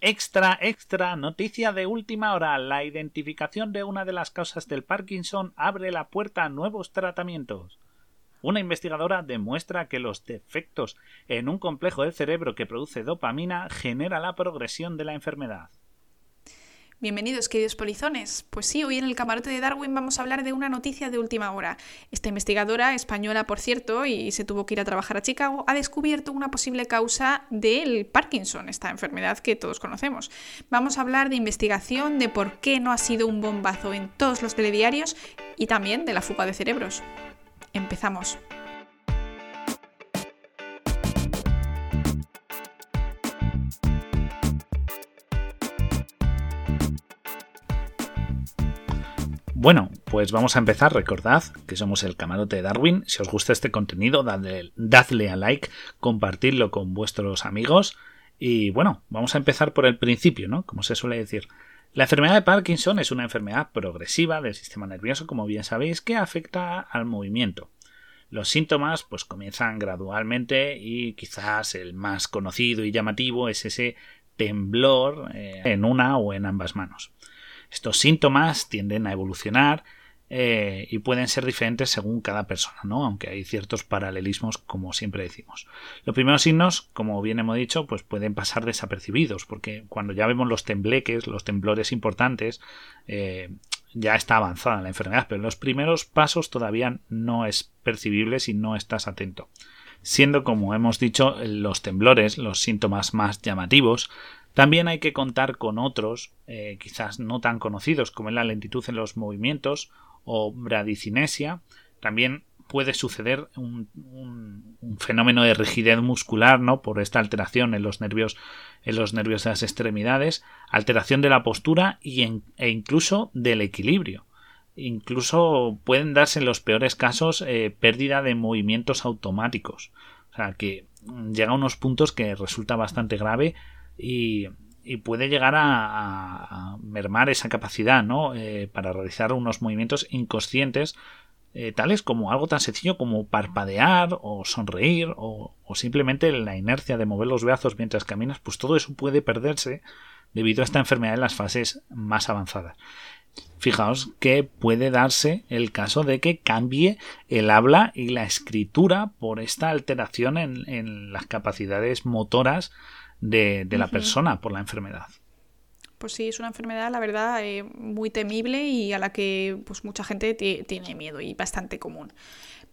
Extra, extra, noticia de última hora. La identificación de una de las causas del Parkinson abre la puerta a nuevos tratamientos. Una investigadora demuestra que los defectos en un complejo del cerebro que produce dopamina genera la progresión de la enfermedad. Bienvenidos, queridos polizones. Pues sí, hoy en el camarote de Darwin vamos a hablar de una noticia de última hora. Esta investigadora, española por cierto, y se tuvo que ir a trabajar a Chicago, ha descubierto una posible causa del Parkinson, esta enfermedad que todos conocemos. Vamos a hablar de investigación, de por qué no ha sido un bombazo en todos los telediarios y también de la fuga de cerebros. Empezamos. Bueno, pues vamos a empezar. Recordad que somos el camarote de Darwin. Si os gusta este contenido, dadle, a like, compartidlo con vuestros amigos. Y bueno, vamos a empezar por el principio, ¿no? Como se suele decir. La enfermedad de Parkinson es una enfermedad progresiva del sistema nervioso, como bien sabéis, que afecta al movimiento. Los síntomas pues comienzan gradualmente y quizás el más conocido y llamativo es ese temblor eh, en una o en ambas manos. Estos síntomas tienden a evolucionar eh, y pueden ser diferentes según cada persona, ¿no? Aunque hay ciertos paralelismos, como siempre decimos. Los primeros signos, como bien hemos dicho, pues pueden pasar desapercibidos, porque cuando ya vemos los tembleques, los temblores importantes, eh, ya está avanzada la enfermedad, pero los primeros pasos todavía no es percibible si no estás atento. Siendo, como hemos dicho, los temblores los síntomas más llamativos, también hay que contar con otros, eh, quizás no tan conocidos, como es la lentitud en los movimientos o bradicinesia. También puede suceder un, fenómeno de rigidez muscular, ¿no? Por esta alteración en los nervios, en los nervios de las extremidades, alteración de la postura y e incluso del equilibrio. Incluso pueden darse en los peores casos eh, pérdida de movimientos automáticos. O sea que llega a unos puntos que resulta bastante grave y, puede llegar a, mermar esa capacidad ¿no? Eh, para realizar unos movimientos inconscientes eh, tales como algo tan sencillo como parpadear o sonreír o, simplemente la inercia de mover los brazos mientras caminas, pues todo eso puede perderse debido a esta enfermedad en las fases más avanzadas. Fijaos que puede darse el caso de que cambie el habla y la escritura por esta alteración en las capacidades motoras de, la persona por la enfermedad. Pues sí, es una enfermedad, la verdad, eh, muy temible y a la que pues, mucha gente tiene miedo y bastante común.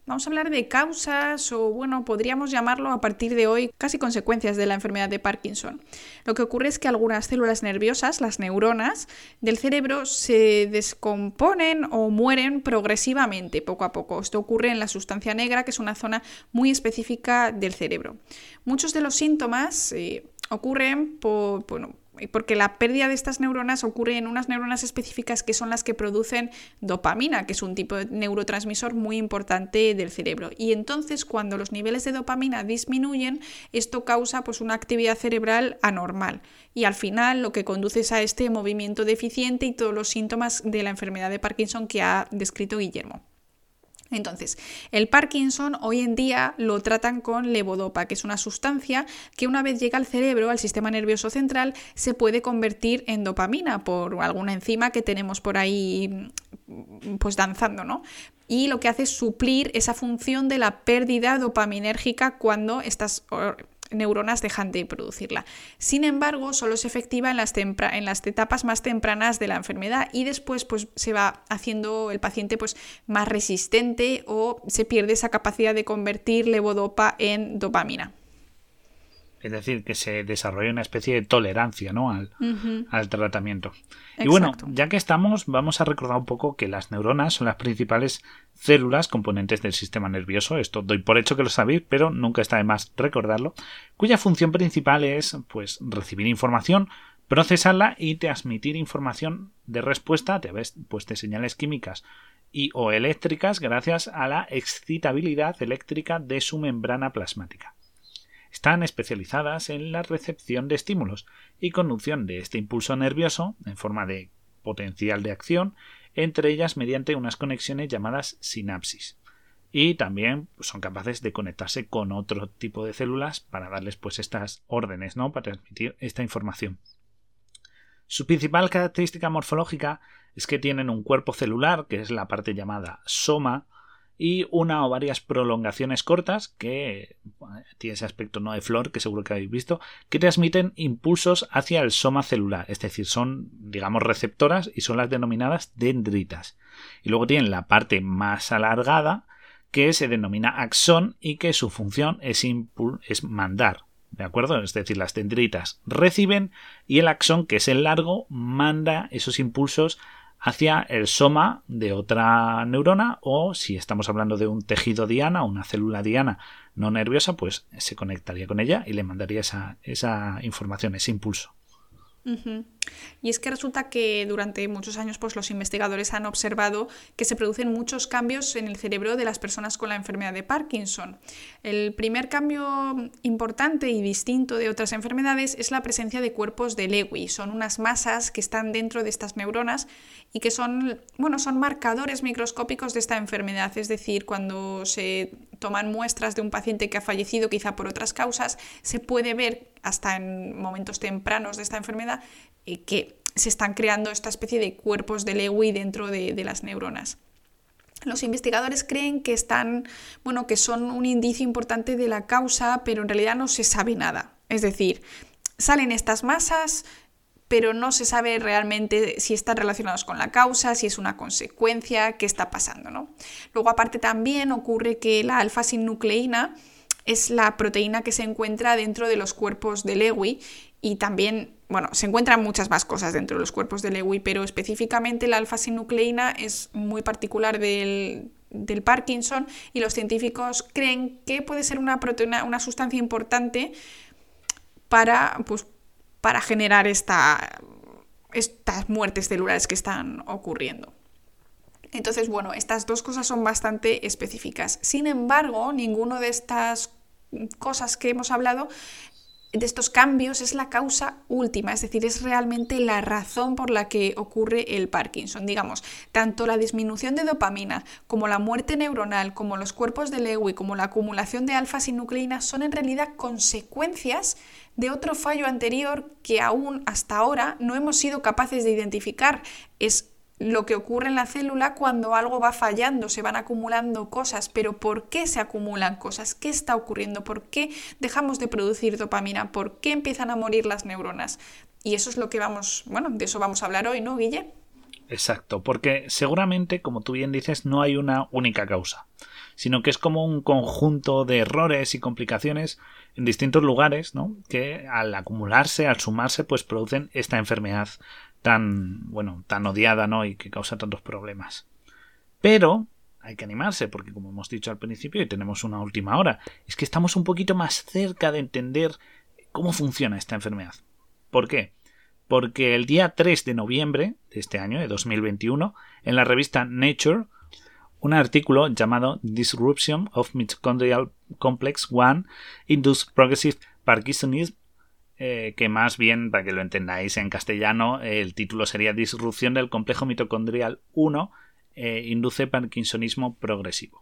Vamos a hablar de causas o, bueno, podríamos llamarlo a partir de hoy casi consecuencias de la enfermedad de Parkinson. Lo que ocurre es que algunas células nerviosas, las neuronas del cerebro, se descomponen o mueren progresivamente, poco a poco. Esto ocurre en la sustancia negra, que es una zona muy específica del cerebro. Muchos de los síntomas eh, ocurren por, bueno, porque la pérdida de estas neuronas ocurre en unas neuronas específicas que son las que producen dopamina, que es un tipo de neurotransmisor muy importante del cerebro. Y entonces cuando los niveles de dopamina disminuyen, esto causa pues, una actividad cerebral anormal. Y al final lo que conduce es a este movimiento deficiente y todos los síntomas de la enfermedad de Parkinson que ha descrito Guillermo. Entonces, el Parkinson hoy en día lo tratan con levodopa, que es una sustancia que una vez llega al cerebro, al sistema nervioso central, se puede convertir en dopamina por alguna enzima que tenemos por ahí pues danzando, ¿no? Y lo que hace es suplir esa función de la pérdida dopaminérgica cuando estas neuronas dejan de producirla. Sin embargo, solo es efectiva en las, etapas más tempranas de la enfermedad y después pues, se va haciendo el paciente pues, más resistente o se pierde esa capacidad de convertir levodopa en dopamina. Es decir, que se desarrolla una especie de tolerancia ¿no? al, al tratamiento. Y bueno, ya que estamos, vamos a recordar un poco que las neuronas son las principales células componentes del sistema nervioso. Esto doy por hecho que lo sabéis, pero nunca está de más recordarlo. Cuya función principal es pues, recibir información, procesarla y transmitir información de respuesta a través pues, de señales químicas y o eléctricas gracias a la excitabilidad eléctrica de su membrana plasmática. Están especializadas en la recepción de estímulos y conducción de este impulso nervioso en forma de potencial de acción, entre ellas mediante unas conexiones llamadas sinapsis. Y también son capaces de conectarse con otro tipo de células para darles pues estas órdenes, ¿no? Para transmitir esta información. Su principal característica morfológica es que tienen un cuerpo celular, que es la parte llamada soma, y una o varias prolongaciones cortas que tiene ese aspecto no de flor que seguro que habéis visto que transmiten impulsos hacia el soma celular. Es decir son digamos receptoras y son las denominadas dendritas. Y luego tienen la parte más alargada que se denomina axón y que su función es, es mandar ¿De acuerdo? Es decir, las dendritas reciben y el axón, que es el largo, manda esos impulsos hacia el soma de otra neurona o si estamos hablando de un tejido diana una célula diana no nerviosa, pues se conectaría con ella y le mandaría esa, esa información, ese impulso. Y es que resulta que durante muchos años pues, los investigadores han observado que se producen muchos cambios en el cerebro de las personas con la enfermedad de Parkinson. El primer cambio importante y distinto de otras enfermedades es la presencia de cuerpos de Lewy. Son unas masas que están dentro de estas neuronas y que son, bueno, son marcadores microscópicos de esta enfermedad. Es decir, cuando se toman muestras de un paciente que ha fallecido quizá por otras causas, se puede ver hasta en momentos tempranos de esta enfermedad eh, que se están creando esta especie de cuerpos de Lewy dentro de, las neuronas. Los investigadores creen que están, bueno, que son un indicio importante de la causa, pero en realidad no se sabe nada. Es decir, salen estas masas, pero no se sabe realmente si están relacionados con la causa, si es una consecuencia, qué está pasando, ¿no? Luego, aparte, también ocurre que la alfa-sinucleína es la proteína que se encuentra dentro de los cuerpos de Lewy y también bueno, se encuentran muchas más cosas dentro de los cuerpos de Lewy, pero específicamente la alfa-sinucleína es muy particular del, Parkinson y los científicos creen que puede ser una proteína, una sustancia importante para, pues, para generar esta, estas muertes celulares que están ocurriendo. Entonces, bueno, estas dos cosas son bastante específicas. Sin embargo, ninguno de estas cosas que hemos hablado de estos cambios es la causa última, es decir, es realmente la razón por la que ocurre el Parkinson. Digamos, tanto la disminución de dopamina como la muerte neuronal, como los cuerpos de Lewy, como la acumulación de alfa-sinucleína son en realidad consecuencias de otro fallo anterior que aún hasta ahora no hemos sido capaces de identificar. Es lo que ocurre en la célula cuando algo va fallando, se van acumulando cosas, pero ¿por qué se acumulan cosas? ¿Qué está ocurriendo? ¿Por qué dejamos de producir dopamina? ¿Por qué empiezan a morir las neuronas? Y eso es lo que vamos, bueno, de eso vamos a hablar hoy, ¿no, Guille? Exacto, porque seguramente, como tú bien dices, no hay una única causa, sino que es como un conjunto de errores y complicaciones en distintos lugares, ¿no? Que al acumularse, al sumarse, pues producen esta enfermedad tan, bueno, tan odiada, ¿no? Y que causa tantos problemas. Pero hay que animarse, porque como hemos dicho al principio, y tenemos una última hora, es que estamos un poquito más cerca de entender cómo funciona esta enfermedad. ¿Por qué? Porque el día 3 de noviembre de este año, de 2021, en la revista Nature, un artículo llamado Disruption of Mitochondrial Complex 1 Induced Progressive Parkinsonism eh, que más bien, para que lo entendáis en castellano, el título sería Disrupción del complejo mitocondrial 1 eh, induce parkinsonismo progresivo.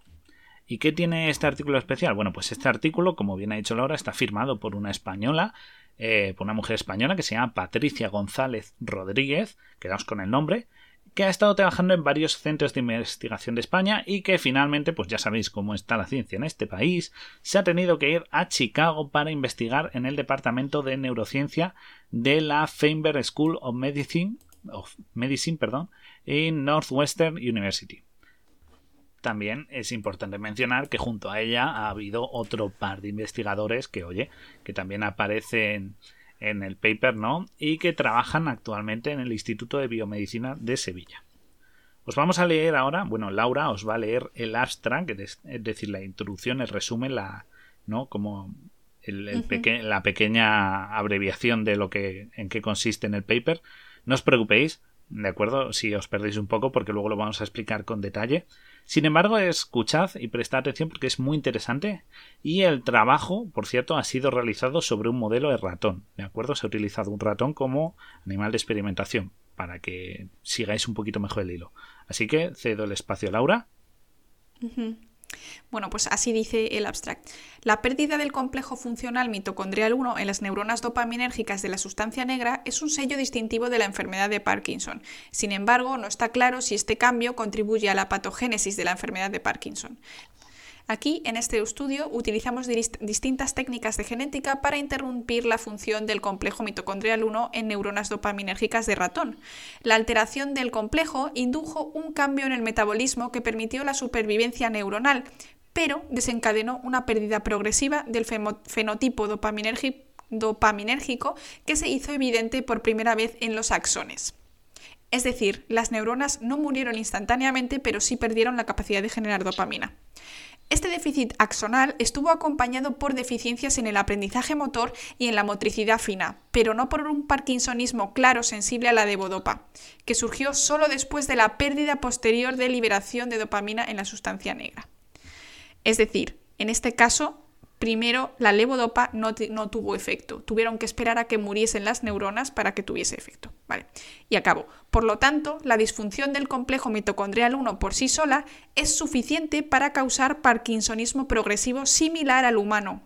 ¿Y qué tiene este artículo especial? Bueno, pues este artículo, como bien ha dicho Laura, está firmado por una española, eh, por una mujer española que se llama Patricia González Rodríguez, quedamos con el nombre, que ha estado trabajando en varios centros de investigación de España y que finalmente, pues ya sabéis cómo está la ciencia en este país, se ha tenido que ir a Chicago para investigar en el departamento de neurociencia de la Feinberg School of Medicine, of Medicine perdón, en Northwestern University. También es importante mencionar que junto a ella ha habido otro par de investigadores que, oye, que también aparecen en el paper, ¿no? Y que trabajan actualmente en el Instituto de Biomedicina de Sevilla. Os vamos a leer ahora, bueno, Laura os va a leer el abstract, es decir, la introducción, el resumen, la, ¿no? Como la pequeña abreviación de lo que, en qué consiste en el paper. No os preocupéis, ¿de acuerdo? Si os perdéis un poco, porque luego lo vamos a explicar con detalle. Sin embargo, escuchad y prestad atención porque es muy interesante. Y el trabajo, por cierto, ha sido realizado sobre un modelo de ratón. ¿De acuerdo? Se ha utilizado un ratón como animal de experimentación para que sigáis un poquito mejor el hilo. Así que cedo el espacio a Laura. Bueno, pues así dice el abstract. La pérdida del complejo funcional mitocondrial 1 en las neuronas dopaminérgicas de la sustancia negra es un sello distintivo de la enfermedad de Parkinson. Sin embargo, no está claro si este cambio contribuye a la patogénesis de la enfermedad de Parkinson. Aquí, en este estudio, utilizamos distintas técnicas de genética para interrumpir la función del complejo mitocondrial 1 en neuronas dopaminérgicas de ratón. La alteración del complejo indujo un cambio en el metabolismo que permitió la supervivencia neuronal, pero desencadenó una pérdida progresiva del fenotipo dopaminérgico que se hizo evidente por primera vez en los axones. Es decir, las neuronas no murieron instantáneamente, pero sí perdieron la capacidad de generar dopamina. Este déficit axonal estuvo acompañado por deficiencias en el aprendizaje motor y en la motricidad fina, pero no por un parkinsonismo claro sensible a la devodopa, que surgió solo después de la pérdida posterior de liberación de dopamina en la sustancia negra. Es decir, en este caso, primero la levodopa no, no, tuvo efecto. Tuvieron que esperar a que muriesen las neuronas para que tuviese efecto. Y acabo. Por lo tanto, la disfunción del complejo mitocondrial 1 por sí sola es suficiente para causar parkinsonismo progresivo similar al humano,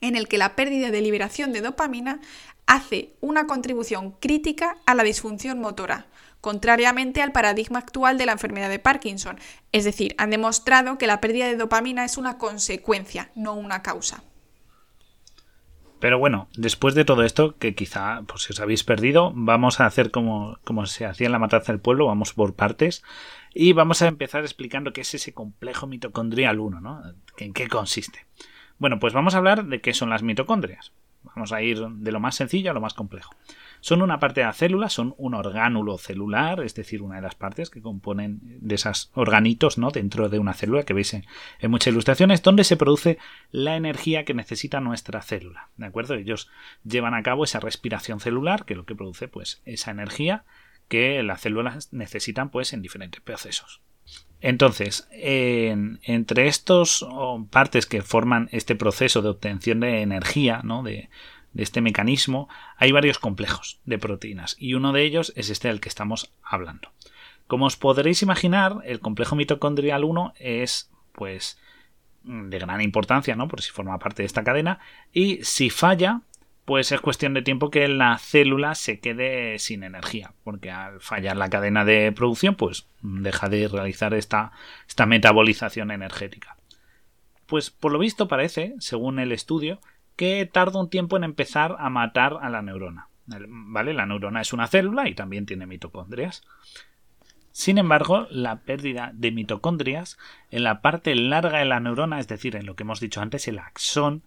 en el que la pérdida de liberación de dopamina hace una contribución crítica a la disfunción motora, contrariamente al paradigma actual de la enfermedad de Parkinson. Es decir, han demostrado que la pérdida de dopamina es una consecuencia, no una causa. Pero bueno, después de todo esto, que quizá pues, si os habéis perdido, vamos a hacer como, como se hacía en la matanza del pueblo, vamos por partes, y vamos a empezar explicando qué es ese complejo mitocondrial 1, ¿no? ¿En qué consiste? Bueno, pues vamos a hablar de qué son las mitocondrias. Vamos a ir de lo más sencillo a lo más complejo. Son una parte de la célula, son un orgánulo celular, es decir, una de las partes que componen de esos organitos ¿no? dentro de una célula que veis en, muchas ilustraciones, donde se produce la energía que necesita nuestra célula. ¿De acuerdo? Ellos llevan a cabo esa respiración celular, que es lo que produce pues, esa energía que las células necesitan pues, en diferentes procesos. Entonces, entre estos partes que forman este proceso de obtención de energía, ¿no? de, de este mecanismo, hay varios complejos de proteínas y uno de ellos es este del que estamos hablando. Como os podréis imaginar, el complejo mitocondrial 1 es pues de gran importancia, ¿no? Por si forma parte de esta cadena y si falla, pues es cuestión de tiempo que la célula se quede sin energía, porque al fallar la cadena de producción, pues deja de realizar esta, esta metabolización energética. Pues por lo visto parece, según el estudio, que tarda un tiempo en empezar a matar a la neurona. ¿Vale? La neurona es una célula y también tiene mitocondrias. Sin embargo, la pérdida de mitocondrias en la parte larga de la neurona, es decir, en lo que hemos dicho antes, el axón,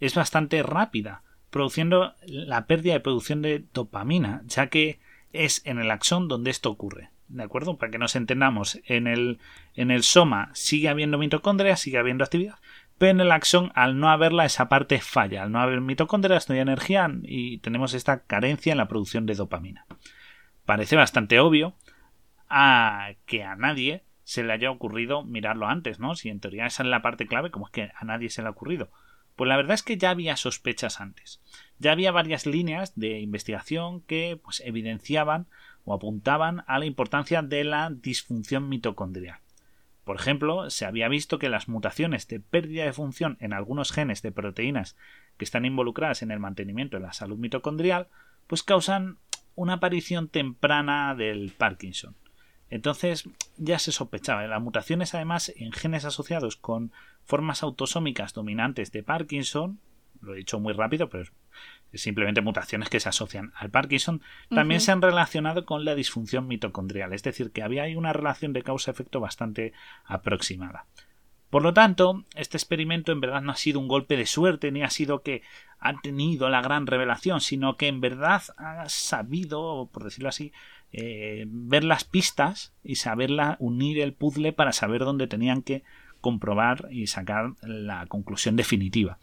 es bastante rápida, produciendo la pérdida de producción de dopamina, ya que es en el axón donde esto ocurre. ¿De acuerdo? Para que nos entendamos, en el, en el soma sigue habiendo mitocondrias, sigue habiendo actividad, pero en el axón, al no haberla, esa parte falla. Al no haber mitocondrias, no hay energía y tenemos esta carencia en la producción de dopamina. Parece bastante obvio a que a nadie se le haya ocurrido mirarlo antes, ¿no? Si en teoría esa es la parte clave, como es que a nadie se le ha ocurrido? Pues la verdad es que ya había sospechas antes. Ya había varias líneas de investigación que pues, evidenciaban o apuntaban a la importancia de la disfunción mitocondrial. Por ejemplo, se había visto que las mutaciones de pérdida de función en algunos genes de proteínas que están involucradas en el mantenimiento de la salud mitocondrial, pues causan una aparición temprana del Parkinson. Entonces ya se sospechaba. Las mutaciones además en genes asociados con formas autosómicas dominantes de Parkinson, lo he dicho muy rápido, pero simplemente mutaciones que se asocian al Parkinson, también se han relacionado con la disfunción mitocondrial, es decir, que había ahí una relación de causa-efecto bastante aproximada. Por lo tanto, este experimento en verdad no ha sido un golpe de suerte ni ha sido que ha tenido la gran revelación, sino que en verdad ha sabido, por decirlo así, eh, ver las pistas y saberla unir el puzzle para saber dónde tenían que comprobar y sacar la conclusión definitiva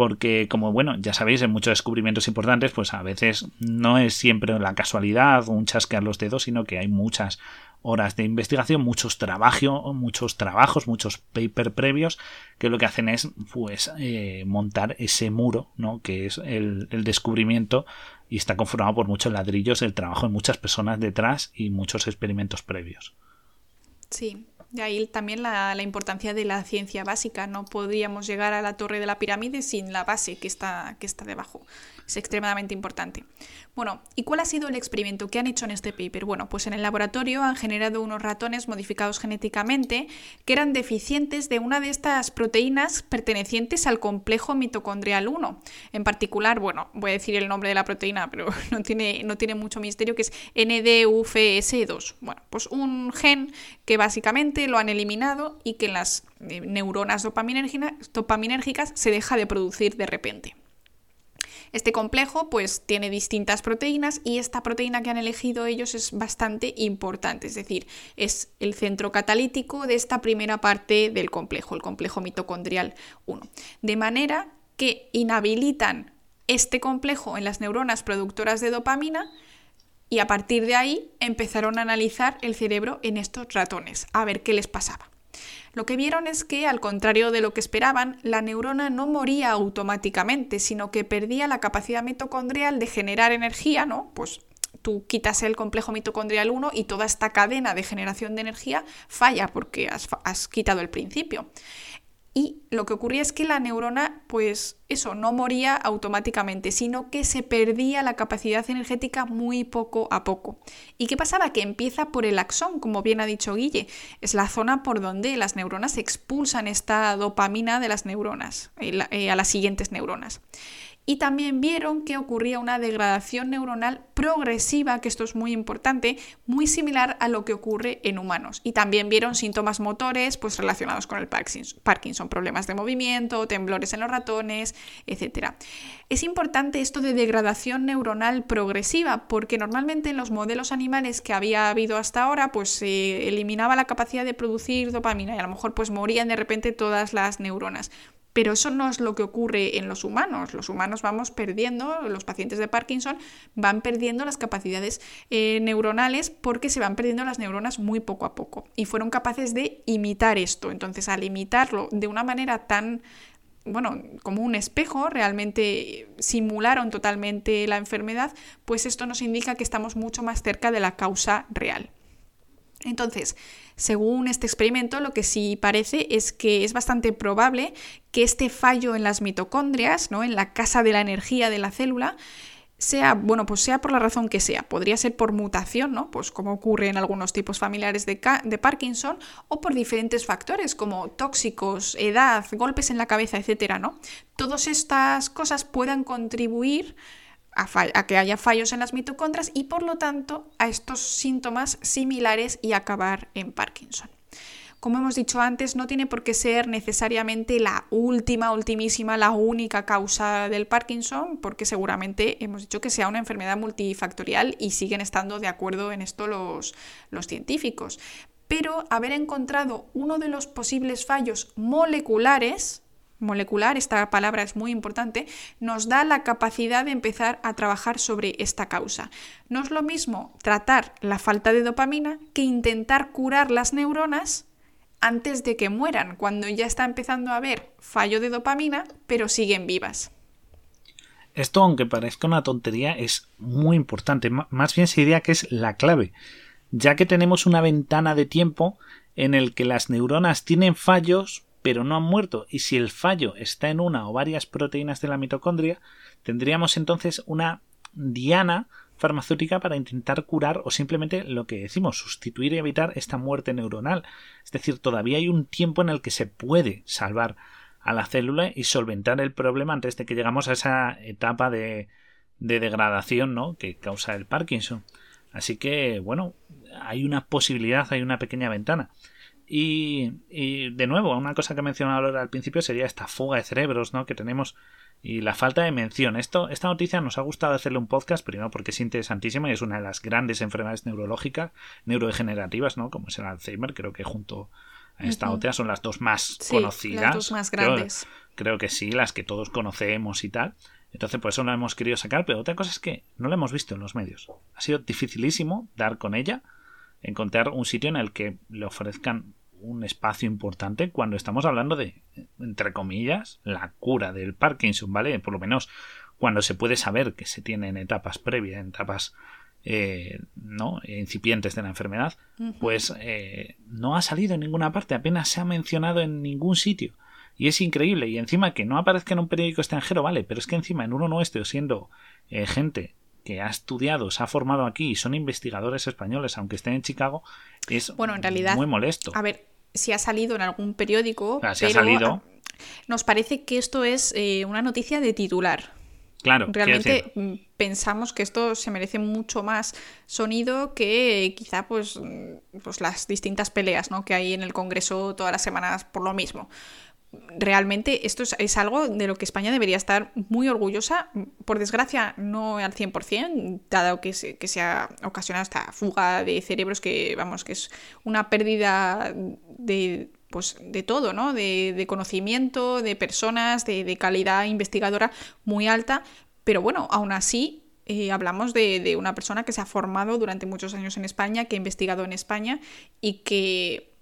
porque como bueno, ya sabéis, en muchos descubrimientos importantes, pues a veces no es siempre la casualidad o un chasquear los dedos, sino que hay muchas horas de investigación, muchos trabajos, muchos trabajos, muchos papers previos, que lo que hacen es pues eh, montar ese muro, ¿no? que es el, el descubrimiento y está conformado por muchos ladrillos, el trabajo de muchas personas detrás y muchos experimentos previos. Sí, De ahí también la, importancia de la ciencia básica. No podríamos llegar a la torre de la pirámide sin la base que está, que está debajo. Es extremadamente importante. Bueno, ¿y cuál ha sido el experimento que han hecho en este paper? Bueno, pues en el laboratorio han generado unos ratones modificados genéticamente que eran deficientes de una de estas proteínas pertenecientes al complejo mitocondrial 1. En particular, bueno, voy a decir el nombre de la proteína, pero no tiene, no tiene mucho misterio, que es NDUFS2. Bueno, pues un gen que básicamente lo han eliminado y que en las eh, neuronas dopaminérgicas se deja de producir de repente. Este complejo pues tiene distintas proteínas y esta proteína que han elegido ellos es bastante importante, es decir, es el centro catalítico de esta primera parte del complejo, el complejo mitocondrial 1. De manera que inhabilitan este complejo en las neuronas productoras de dopamina y a partir de ahí empezaron a analizar el cerebro en estos ratones, a ver qué les pasaba. Lo que vieron es que, al contrario de lo que esperaban, la neurona no moría automáticamente, sino que perdía la capacidad mitocondrial de generar energía, ¿no? Pues tú quitas el complejo mitocondrial 1 y toda esta cadena de generación de energía falla porque has, has quitado el principio. Y lo que ocurría es que la neurona, pues eso, no moría automáticamente, sino que se perdía la capacidad energética muy poco a poco. ¿Y qué pasaba? Que empieza por el axón, como bien ha dicho Guille. Es la zona por donde las neuronas expulsan esta dopamina de las neuronas eh, eh, a las siguientes neuronas y también vieron que ocurría una degradación neuronal progresiva, que esto es muy importante, muy similar a lo que ocurre en humanos. Y también vieron síntomas motores pues, relacionados con el Parkinson, problemas de movimiento, temblores en los ratones, etc. Es importante esto de degradación neuronal progresiva, porque normalmente en los modelos animales que había habido hasta ahora, pues se eliminaba la capacidad de producir dopamina y a lo mejor pues morían de repente todas las neuronas. Pero eso no es lo que ocurre en los humanos. Los humanos vamos perdiendo, los pacientes de Parkinson van perdiendo las capacidades eh, neuronales porque se van perdiendo las neuronas muy poco a poco. Y fueron capaces de imitar esto. Entonces, al imitarlo de una manera tan bueno, como un espejo, realmente simularon totalmente la enfermedad, pues esto nos indica que estamos mucho más cerca de la causa real. Entonces, según este experimento, lo que sí parece es que es bastante probable que este fallo en las mitocondrias, ¿no? en la casa de la energía de la célula, sea, bueno, pues sea por la razón que sea. Podría ser por mutación, ¿no? Pues como ocurre en algunos tipos familiares de, de Parkinson, o por diferentes factores como tóxicos, edad, golpes en la cabeza, etcétera, ¿no? Todas estas cosas puedan contribuir a, que haya fallos en las mitocondrias y por lo tanto a estos síntomas similares y acabar en Parkinson. Como hemos dicho antes, no tiene por qué ser necesariamente la última, ultimísima, la única causa del Parkinson, porque seguramente hemos dicho que sea una enfermedad multifactorial y siguen estando de acuerdo en esto los, los científicos. Pero haber encontrado uno de los posibles fallos moleculares molecular, esta palabra es muy importante, nos da la capacidad de empezar a trabajar sobre esta causa. No es lo mismo tratar la falta de dopamina que intentar curar las neuronas antes de que mueran, cuando ya está empezando a haber fallo de dopamina, pero siguen vivas. Esto, aunque parezca una tontería, es muy importante. Más bien se diría que es la clave, ya que tenemos una ventana de tiempo en el que las neuronas tienen fallos, pero no han muerto, y si el fallo está en una o varias proteínas de la mitocondria, tendríamos entonces una diana farmacéutica para intentar curar o simplemente lo que decimos, sustituir y evitar esta muerte neuronal. Es decir, todavía hay un tiempo en el que se puede salvar a la célula y solventar el problema antes de que llegamos a esa etapa de, de degradación ¿no? que causa el Parkinson. Así que, bueno, hay una posibilidad, hay una pequeña ventana. Y, de nuevo, una cosa que mencionaba al principio sería esta fuga de cerebros ¿no? que tenemos y la falta de mención. Esto, esta noticia nos ha gustado hacerle un podcast, primero porque es interesantísima y es una de las grandes enfermedades neurológicas, neurodegenerativas, ¿no? como es el Alzheimer, creo que junto a esta otra son las dos más conocidas. Las dos más grandes. Creo, que sí, las que todos conocemos y tal. Entonces, por eso no la hemos querido sacar, pero otra cosa es que no la hemos visto en los medios. Ha sido dificilísimo dar con ella, encontrar un sitio en el que le ofrezcan un espacio importante cuando estamos hablando de, entre comillas, la cura del Parkinson, ¿vale? Por lo menos cuando se puede saber que se tiene en etapas previas, en etapas eh, ¿no? incipientes de la enfermedad, pues eh, no ha salido en ninguna parte, apenas se ha mencionado en ningún sitio. Y es increíble. Y encima que no aparezca en un periódico extranjero, vale, pero es que encima en uno nuestro, siendo eh, gente que ha estudiado, se ha formado aquí y son investigadores españoles, aunque estén en Chicago, es bueno, en realidad, muy molesto. A ver, si ha salido en algún periódico, si ha salido. nos parece que esto es una noticia de titular. Claro, realmente mm, pensamos que esto se merece mucho más sonido que quizá pues, mm, pues las distintas peleas ¿no? que hay en el Congreso todas las semanas por lo mismo. Realmente esto es, algo de lo que España debería estar muy orgullosa. Por desgracia, no al 100%, dado que se, que se ha ocasionado esta fuga de cerebros que, vamos, que es una pérdida de pues de todo, ¿no? De, conocimiento, de personas, de, calidad investigadora muy alta, pero bueno, aún así eh, hablamos de, una persona que se ha formado durante muchos años en España, que ha investigado en España y que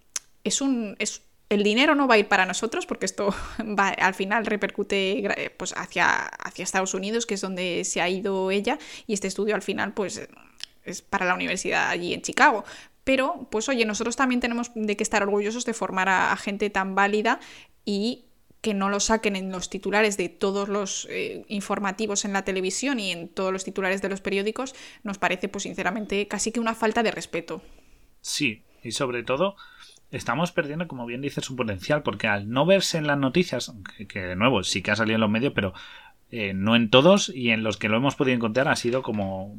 es un... Es, el dinero no va a ir para nosotros porque esto va, al final repercute pues, hacia, hacia Estados Unidos, que es donde se ha ido ella, y este estudio al final pues, es para la universidad allí en Chicago. Pero, pues oye, nosotros también tenemos de que estar orgullosos de formar a, gente tan válida y que no lo saquen en los titulares de todos los eh, informativos en la televisión y en todos los titulares de los periódicos, nos parece, pues sinceramente, casi que una falta de respeto. Sí, y sobre todo estamos perdiendo, como bien dices, su potencial, porque al no verse en las noticias, que, de nuevo sí que ha salido en los medios, pero eh, no en todos, y en los que lo hemos podido encontrar ha sido como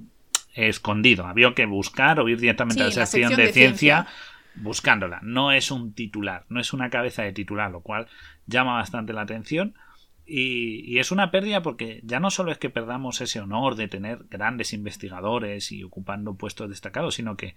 escondido. Había que buscar o ir directamente a la sección, de, ciencia, buscándola. No es un titular, no es una cabeza de titular, lo cual llama bastante la atención. Y, es una pérdida porque ya no solo es que perdamos ese honor de tener grandes investigadores y ocupando puestos destacados, sino que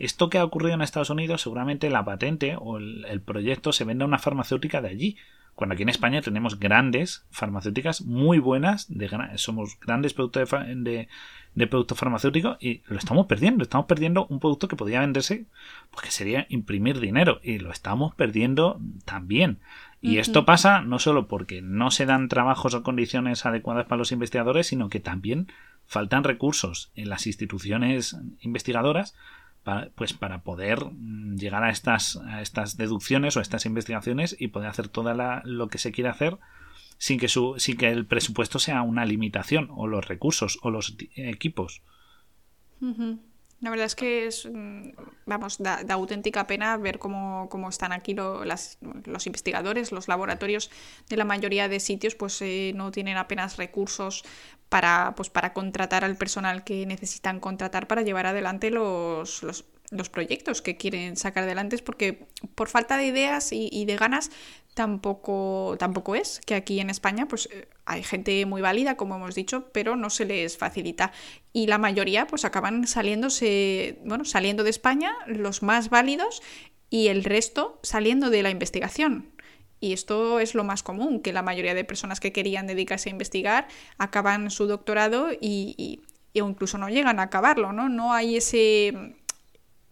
esto que ha ocurrido en Estados Unidos, seguramente la patente o el, proyecto se venda a una farmacéutica de allí. Cuando aquí en España tenemos grandes farmacéuticas muy buenas, de, somos grandes productos de, de producto farmacéutico y lo estamos perdiendo. Estamos perdiendo un producto que podría venderse, pues que sería imprimir dinero y lo estamos perdiendo también. Y esto pasa no solo porque no se dan trabajos o condiciones adecuadas para los investigadores, sino que también faltan recursos en las instituciones investigadoras para, pues para poder mm, llegar a estas, a estas deducciones o estas investigaciones y poder hacer todo lo que se quiere hacer sin que, su, sin que el presupuesto sea una limitación, o los recursos, o los equipos. La verdad es que es, mm, vamos, da, auténtica pena ver cómo, están aquí los investigadores, los laboratorios de la mayoría de sitios, pues eh, no tienen apenas recursos para, pues, para contratar al personal que necesitan contratar para llevar adelante los, los, los proyectos que quieren sacar adelante, es porque por falta de ideas y, de ganas tampoco, tampoco es, que aquí en España pues eh, hay gente muy válida, como hemos dicho, pero no se les facilita. Y la mayoría pues acaban saliéndose, bueno, saliendo de España, los más válidos, y el resto saliendo de la investigación. Y esto es lo más común, que la mayoría de personas que querían dedicarse a investigar acaban su doctorado y, y, y incluso no llegan a acabarlo, ¿no? No hay ese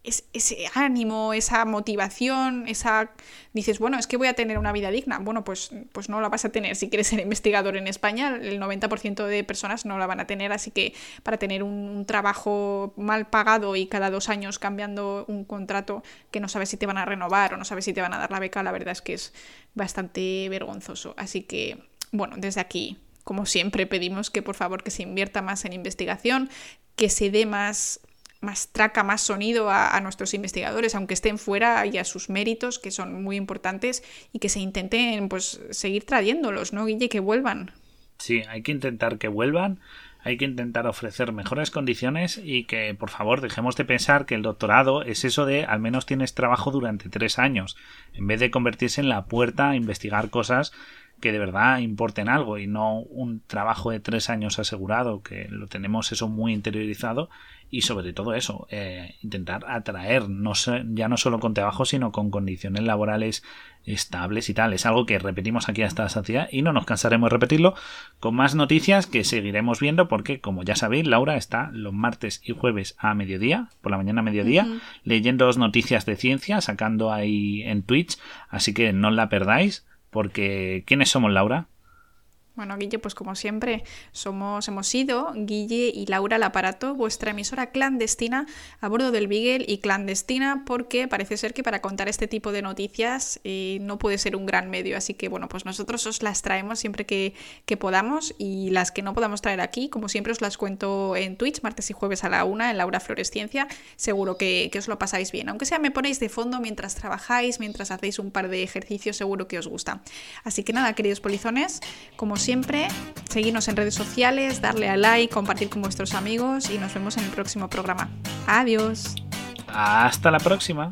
ese ánimo, esa motivación, esa... Dices, bueno, es que voy a tener una vida digna. Bueno, pues, pues no la vas a tener. Si quieres ser investigador en España, el 90% de personas no la van a tener. Así que para tener un, trabajo mal pagado y cada dos años cambiando un contrato que no sabes si te van a renovar o no sabes si te van a dar la beca, la verdad es que es bastante vergonzoso. Así que, bueno, desde aquí como siempre pedimos que por favor que se invierta más en investigación, que se dé más más traca, más sonido a, nuestros investigadores, aunque estén fuera y a sus méritos, que son muy importantes, y que se intenten pues seguir trayéndolos, ¿no, Guille? Que vuelvan. Sí, hay que intentar que vuelvan, hay que intentar ofrecer mejores condiciones y que, por favor, dejemos de pensar que el doctorado es eso de al menos tienes trabajo durante tres años, en vez de convertirse en la puerta a investigar cosas que de verdad importen algo y no un trabajo de tres años asegurado, que lo tenemos eso muy interiorizado y sobre todo eso, eh, intentar atraer, no ya no solo con trabajo, sino con condiciones laborales estables y tal. Es algo que repetimos aquí hasta la saciedad y no nos cansaremos de repetirlo con más noticias que seguiremos viendo porque, como ya sabéis, Laura está los martes y jueves a mediodía, por la mañana a mediodía, leyendo noticias de ciencia, sacando ahí en Twitch, así que no la perdáis porque ¿quiénes somos, Laura? Bueno, Guille, pues como siempre, somos, hemos sido Guille y Laura el aparato, vuestra emisora clandestina a bordo del Beagle y clandestina porque parece ser que para contar este tipo de noticias eh, no puede ser un gran medio. Así que bueno, pues nosotros os las traemos siempre que, podamos y las que no podamos traer aquí, como siempre os las cuento en Twitch, martes y jueves a la una, en Laura Floresciencia. Seguro que, que os lo pasáis bien. Aunque sea me ponéis de fondo mientras trabajáis, mientras hacéis un par de ejercicios, seguro que os gusta. Así que nada, queridos polizones, como siempre, siempre, seguirnos en redes sociales, darle a like, compartir con vuestros amigos y nos vemos en el próximo programa. Adiós. Hasta la próxima.